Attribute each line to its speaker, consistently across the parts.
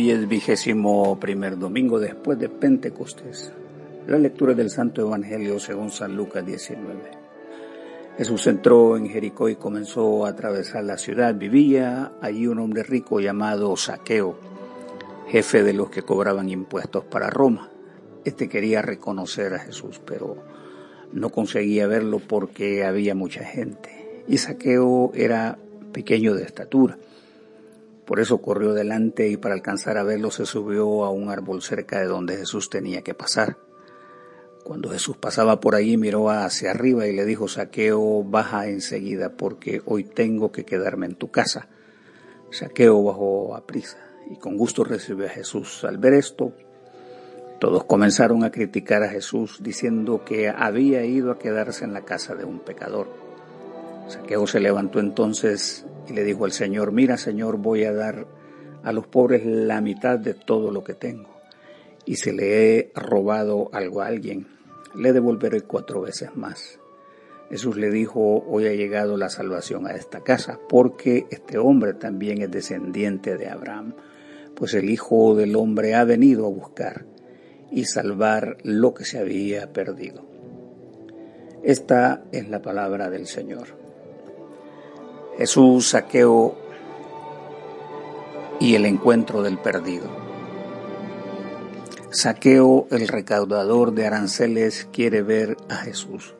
Speaker 1: Hoy es vigésimo primer domingo después de Pentecostés. La lectura del Santo Evangelio según San Lucas 19. Jesús entró en Jericó y comenzó a atravesar la ciudad. Vivía allí un hombre rico llamado Saqueo, jefe de los que cobraban impuestos para Roma. Este quería reconocer a Jesús, pero no conseguía verlo porque había mucha gente. Y Saqueo era pequeño de estatura por eso corrió delante y para alcanzar a verlo se subió a un árbol cerca de donde Jesús tenía que pasar. Cuando Jesús pasaba por allí miró hacia arriba y le dijo, Saqueo, baja enseguida porque hoy tengo que quedarme en tu casa. Saqueo bajó a prisa y con gusto recibió a Jesús. Al ver esto, todos comenzaron a criticar a Jesús diciendo que había ido a quedarse en la casa de un pecador. Saqueo se levantó entonces y le dijo al Señor, mira Señor, voy a dar a los pobres la mitad de todo lo que tengo. Y si le he robado algo a alguien, le devolveré cuatro veces más. Jesús le dijo, hoy ha llegado la salvación a esta casa, porque este hombre también es descendiente de Abraham, pues el Hijo del Hombre ha venido a buscar y salvar lo que se había perdido. Esta es la palabra del Señor. Jesús, saqueo y el encuentro del perdido. Saqueo, el recaudador de aranceles, quiere ver a Jesús.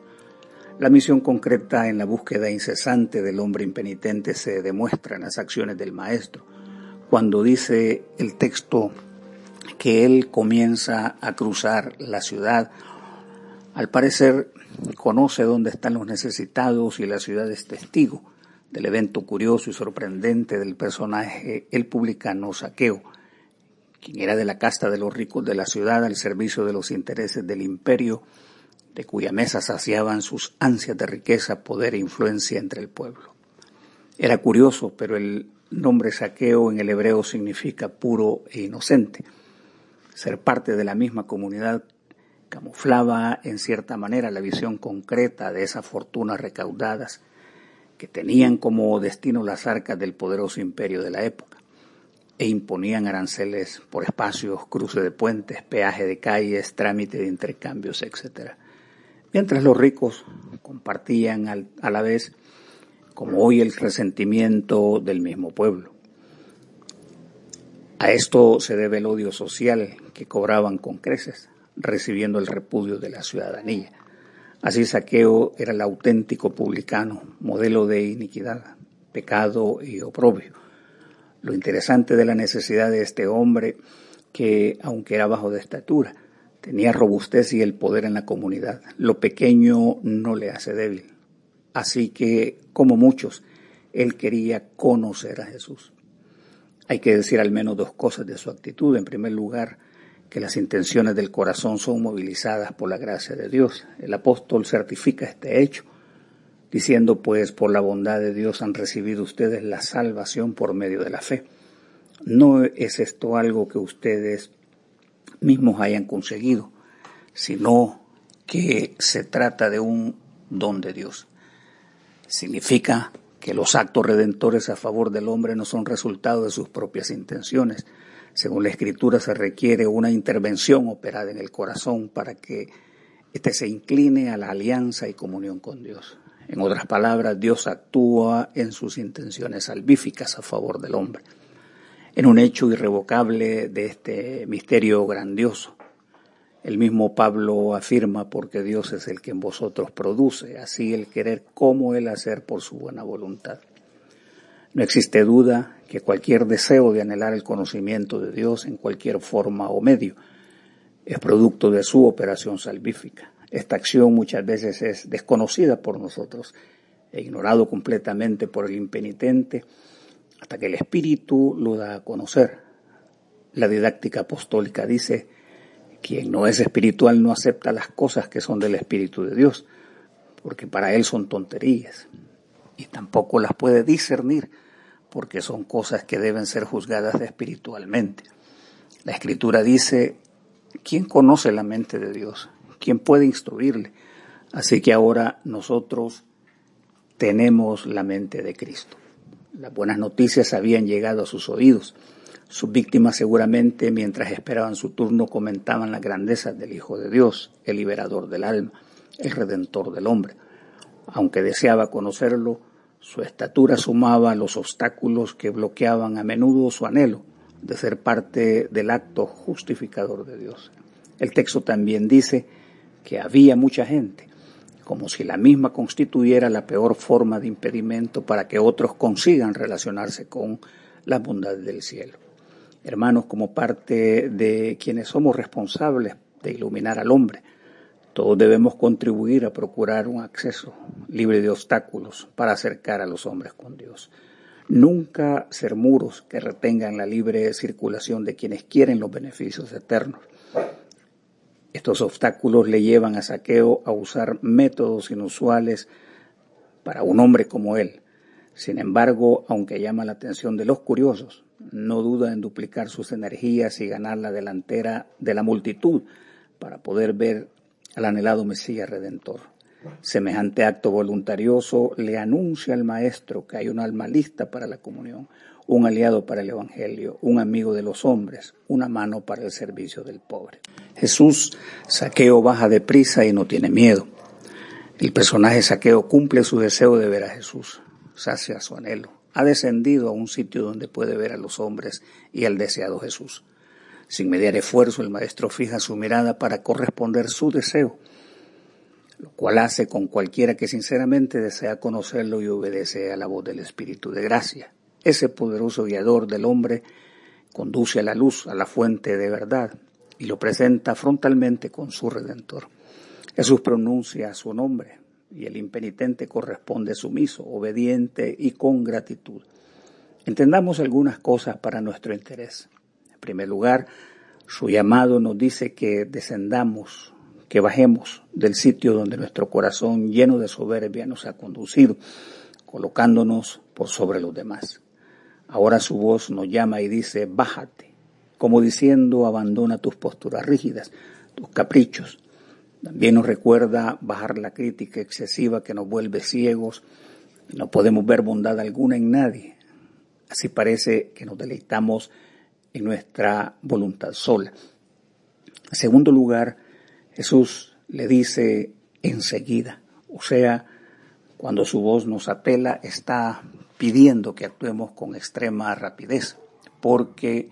Speaker 1: La misión concreta en la búsqueda incesante del hombre impenitente se demuestra en las acciones del Maestro, cuando dice el texto que él comienza a cruzar la ciudad. Al parecer conoce dónde están los necesitados y la ciudad es testigo del evento curioso y sorprendente del personaje el publicano Saqueo, quien era de la casta de los ricos de la ciudad al servicio de los intereses del imperio, de cuya mesa saciaban sus ansias de riqueza, poder e influencia entre el pueblo. Era curioso, pero el nombre Saqueo en el hebreo significa puro e inocente. Ser parte de la misma comunidad camuflaba en cierta manera la visión concreta de esas fortunas recaudadas que tenían como destino las arcas del poderoso imperio de la época e imponían aranceles por espacios, cruce de puentes, peaje de calles, trámite de intercambios, etc. Mientras los ricos compartían a la vez, como hoy, el resentimiento del mismo pueblo. A esto se debe el odio social que cobraban con creces, recibiendo el repudio de la ciudadanía. Así Saqueo era el auténtico publicano, modelo de iniquidad, pecado y oprobio. Lo interesante de la necesidad de este hombre, que aunque era bajo de estatura, tenía robustez y el poder en la comunidad. Lo pequeño no le hace débil. Así que, como muchos, él quería conocer a Jesús. Hay que decir al menos dos cosas de su actitud. En primer lugar, que las intenciones del corazón son movilizadas por la gracia de Dios. El apóstol certifica este hecho, diciendo pues por la bondad de Dios han recibido ustedes la salvación por medio de la fe. No es esto algo que ustedes mismos hayan conseguido, sino que se trata de un don de Dios. Significa que los actos redentores a favor del hombre no son resultado de sus propias intenciones, según la Escritura se requiere una intervención operada en el corazón para que éste se incline a la alianza y comunión con Dios. En otras palabras, Dios actúa en sus intenciones salvíficas a favor del hombre, en un hecho irrevocable de este misterio grandioso. El mismo Pablo afirma, porque Dios es el que en vosotros produce, así el querer como el hacer por su buena voluntad. No existe duda que cualquier deseo de anhelar el conocimiento de Dios en cualquier forma o medio es producto de su operación salvífica. Esta acción muchas veces es desconocida por nosotros e ignorado completamente por el impenitente hasta que el Espíritu lo da a conocer. La didáctica apostólica dice, quien no es espiritual no acepta las cosas que son del Espíritu de Dios, porque para él son tonterías, y tampoco las puede discernir porque son cosas que deben ser juzgadas espiritualmente. La escritura dice, ¿quién conoce la mente de Dios? ¿Quién puede instruirle? Así que ahora nosotros tenemos la mente de Cristo. Las buenas noticias habían llegado a sus oídos. Sus víctimas seguramente mientras esperaban su turno comentaban las grandezas del Hijo de Dios, el liberador del alma, el redentor del hombre. Aunque deseaba conocerlo, su estatura sumaba los obstáculos que bloqueaban a menudo su anhelo de ser parte del acto justificador de Dios. El texto también dice que había mucha gente, como si la misma constituyera la peor forma de impedimento para que otros consigan relacionarse con la bondad del cielo. Hermanos, como parte de quienes somos responsables de iluminar al hombre, todos debemos contribuir a procurar un acceso libre de obstáculos para acercar a los hombres con Dios. Nunca ser muros que retengan la libre circulación de quienes quieren los beneficios eternos. Estos obstáculos le llevan a Saqueo a usar métodos inusuales para un hombre como él. Sin embargo, aunque llama la atención de los curiosos, no duda en duplicar sus energías y ganar la delantera de la multitud para poder ver al anhelado Mesías Redentor. Semejante acto voluntarioso le anuncia al Maestro que hay un alma lista para la comunión, un aliado para el Evangelio, un amigo de los hombres, una mano para el servicio del pobre. Jesús, saqueo baja deprisa y no tiene miedo. El personaje saqueo cumple su deseo de ver a Jesús, sacia su anhelo. Ha descendido a un sitio donde puede ver a los hombres y al deseado Jesús. Sin mediar esfuerzo, el maestro fija su mirada para corresponder su deseo, lo cual hace con cualquiera que sinceramente desea conocerlo y obedece a la voz del Espíritu de gracia. Ese poderoso guiador del hombre conduce a la luz, a la fuente de verdad, y lo presenta frontalmente con su Redentor. Jesús pronuncia su nombre, y el impenitente corresponde sumiso, obediente y con gratitud. Entendamos algunas cosas para nuestro interés primer lugar, su llamado nos dice que descendamos, que bajemos del sitio donde nuestro corazón lleno de soberbia nos ha conducido, colocándonos por sobre los demás. Ahora su voz nos llama y dice, bájate, como diciendo, abandona tus posturas rígidas, tus caprichos. También nos recuerda bajar la crítica excesiva que nos vuelve ciegos no podemos ver bondad alguna en nadie. Así parece que nos deleitamos en nuestra voluntad sola. En segundo lugar, Jesús le dice enseguida, o sea, cuando su voz nos apela, está pidiendo que actuemos con extrema rapidez, porque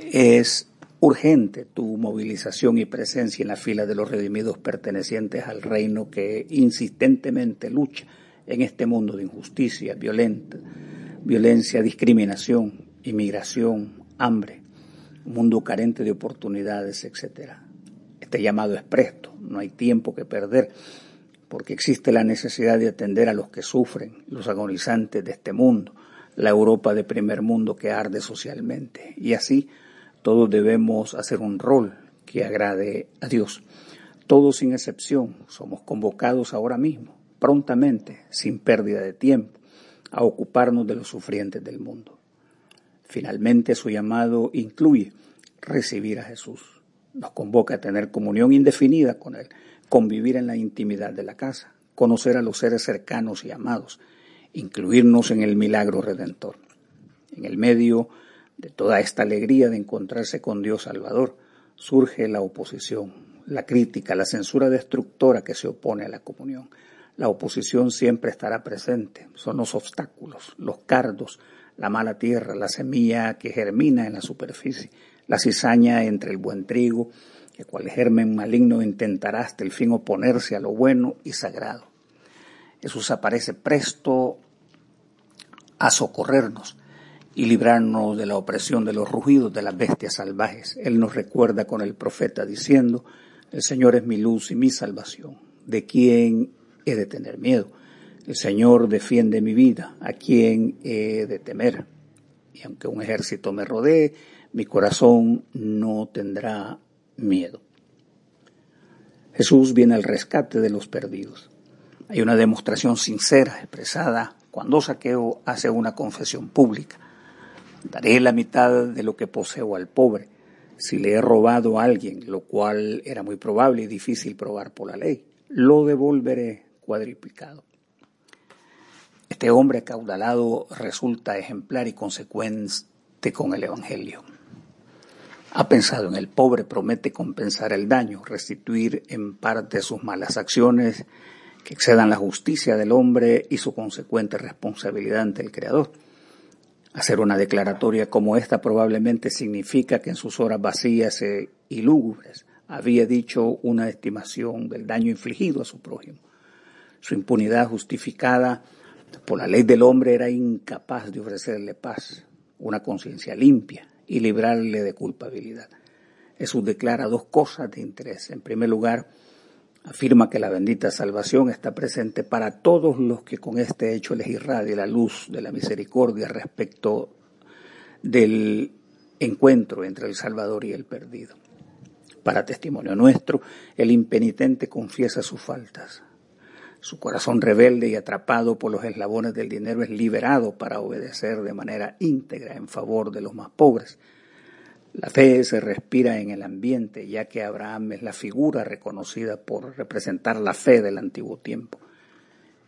Speaker 1: es urgente tu movilización y presencia en la fila de los redimidos pertenecientes al reino que insistentemente lucha en este mundo de injusticia, violenta, violencia, discriminación, inmigración, hambre, un mundo carente de oportunidades, etc. Este llamado es presto, no hay tiempo que perder, porque existe la necesidad de atender a los que sufren, los agonizantes de este mundo, la Europa de primer mundo que arde socialmente. Y así todos debemos hacer un rol que agrade a Dios. Todos sin excepción somos convocados ahora mismo, prontamente, sin pérdida de tiempo, a ocuparnos de los sufrientes del mundo. Finalmente su llamado incluye recibir a Jesús. Nos convoca a tener comunión indefinida con Él, convivir en la intimidad de la casa, conocer a los seres cercanos y amados, incluirnos en el milagro redentor. En el medio de toda esta alegría de encontrarse con Dios Salvador, surge la oposición, la crítica, la censura destructora que se opone a la comunión. La oposición siempre estará presente, son los obstáculos, los cardos, la mala tierra, la semilla que germina en la superficie, la cizaña entre el buen trigo, que cual germen maligno intentará hasta el fin oponerse a lo bueno y sagrado. Jesús aparece presto a socorrernos y librarnos de la opresión de los rugidos de las bestias salvajes. Él nos recuerda con el profeta diciendo, el Señor es mi luz y mi salvación. ¿De quién he de tener miedo? El Señor defiende mi vida, ¿a quién he de temer? Y aunque un ejército me rodee, mi corazón no tendrá miedo. Jesús viene al rescate de los perdidos. Hay una demostración sincera expresada cuando Saqueo hace una confesión pública. Daré la mitad de lo que poseo al pobre si le he robado a alguien, lo cual era muy probable y difícil probar por la ley. Lo devolveré cuadriplicado. Este hombre caudalado resulta ejemplar y consecuente con el Evangelio. Ha pensado en el pobre, promete compensar el daño, restituir en parte sus malas acciones que excedan la justicia del hombre y su consecuente responsabilidad ante el Creador. Hacer una declaratoria como esta probablemente significa que en sus horas vacías y lúgubres había dicho una estimación del daño infligido a su prójimo. Su impunidad justificada por la ley del hombre era incapaz de ofrecerle paz, una conciencia limpia y librarle de culpabilidad. Jesús declara dos cosas de interés. En primer lugar, afirma que la bendita salvación está presente para todos los que con este hecho les irradie la luz de la misericordia respecto del encuentro entre el Salvador y el perdido. Para testimonio nuestro, el impenitente confiesa sus faltas. Su corazón rebelde y atrapado por los eslabones del dinero es liberado para obedecer de manera íntegra en favor de los más pobres. La fe se respira en el ambiente, ya que Abraham es la figura reconocida por representar la fe del antiguo tiempo.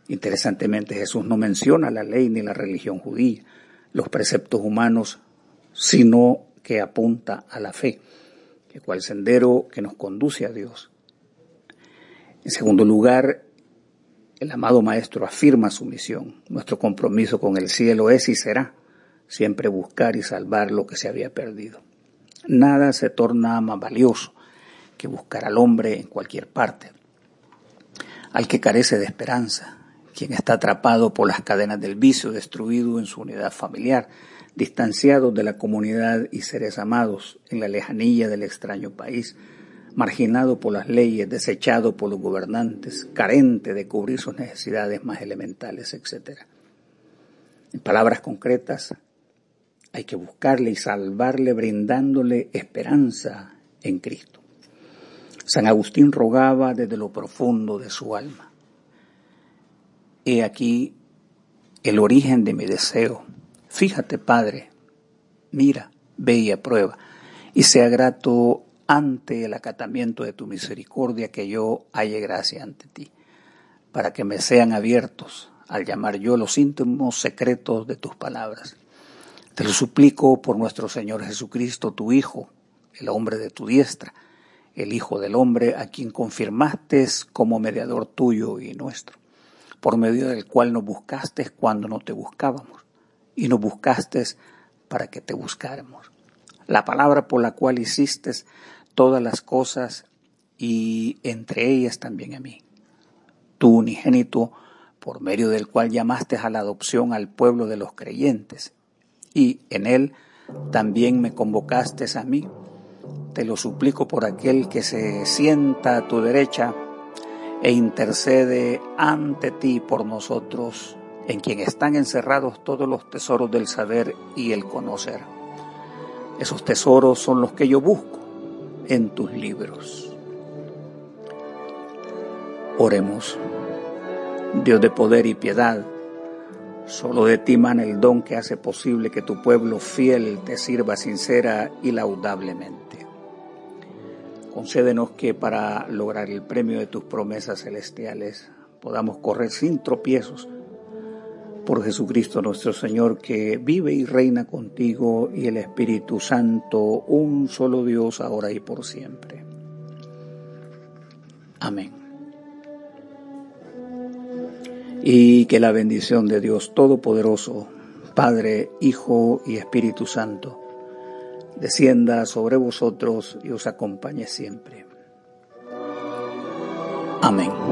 Speaker 1: Interesantemente, Jesús no menciona la ley ni la religión judía, los preceptos humanos, sino que apunta a la fe cual sendero que nos conduce a Dios. En segundo lugar, el amado Maestro afirma su misión. Nuestro compromiso con el cielo es y será siempre buscar y salvar lo que se había perdido. Nada se torna más valioso que buscar al hombre en cualquier parte, al que carece de esperanza, quien está atrapado por las cadenas del vicio, destruido en su unidad familiar, distanciados de la comunidad y seres amados en la lejanía del extraño país, marginado por las leyes, desechado por los gobernantes, carente de cubrir sus necesidades más elementales, etc. En palabras concretas, hay que buscarle y salvarle brindándole esperanza en Cristo. San Agustín rogaba desde lo profundo de su alma. He aquí el origen de mi deseo Fíjate, Padre, mira, ve y aprueba, y sea grato ante el acatamiento de tu misericordia que yo halle gracia ante ti, para que me sean abiertos al llamar yo los íntimos secretos de tus palabras. Te lo suplico por nuestro Señor Jesucristo, tu Hijo, el hombre de tu diestra, el Hijo del hombre, a quien confirmaste como mediador tuyo y nuestro, por medio del cual nos buscaste cuando no te buscábamos y nos buscaste para que te buscáramos. La palabra por la cual hiciste todas las cosas y entre ellas también a mí. Tu unigénito, por medio del cual llamaste a la adopción al pueblo de los creyentes, y en él también me convocaste a mí. Te lo suplico por aquel que se sienta a tu derecha e intercede ante ti por nosotros en quien están encerrados todos los tesoros del saber y el conocer. Esos tesoros son los que yo busco en tus libros. Oremos. Dios de poder y piedad, solo de ti mana el don que hace posible que tu pueblo fiel te sirva sincera y laudablemente. Concédenos que para lograr el premio de tus promesas celestiales podamos correr sin tropiezos por Jesucristo nuestro Señor, que vive y reina contigo y el Espíritu Santo, un solo Dios, ahora y por siempre. Amén. Y que la bendición de Dios Todopoderoso, Padre, Hijo y Espíritu Santo, descienda sobre vosotros y os acompañe siempre. Amén.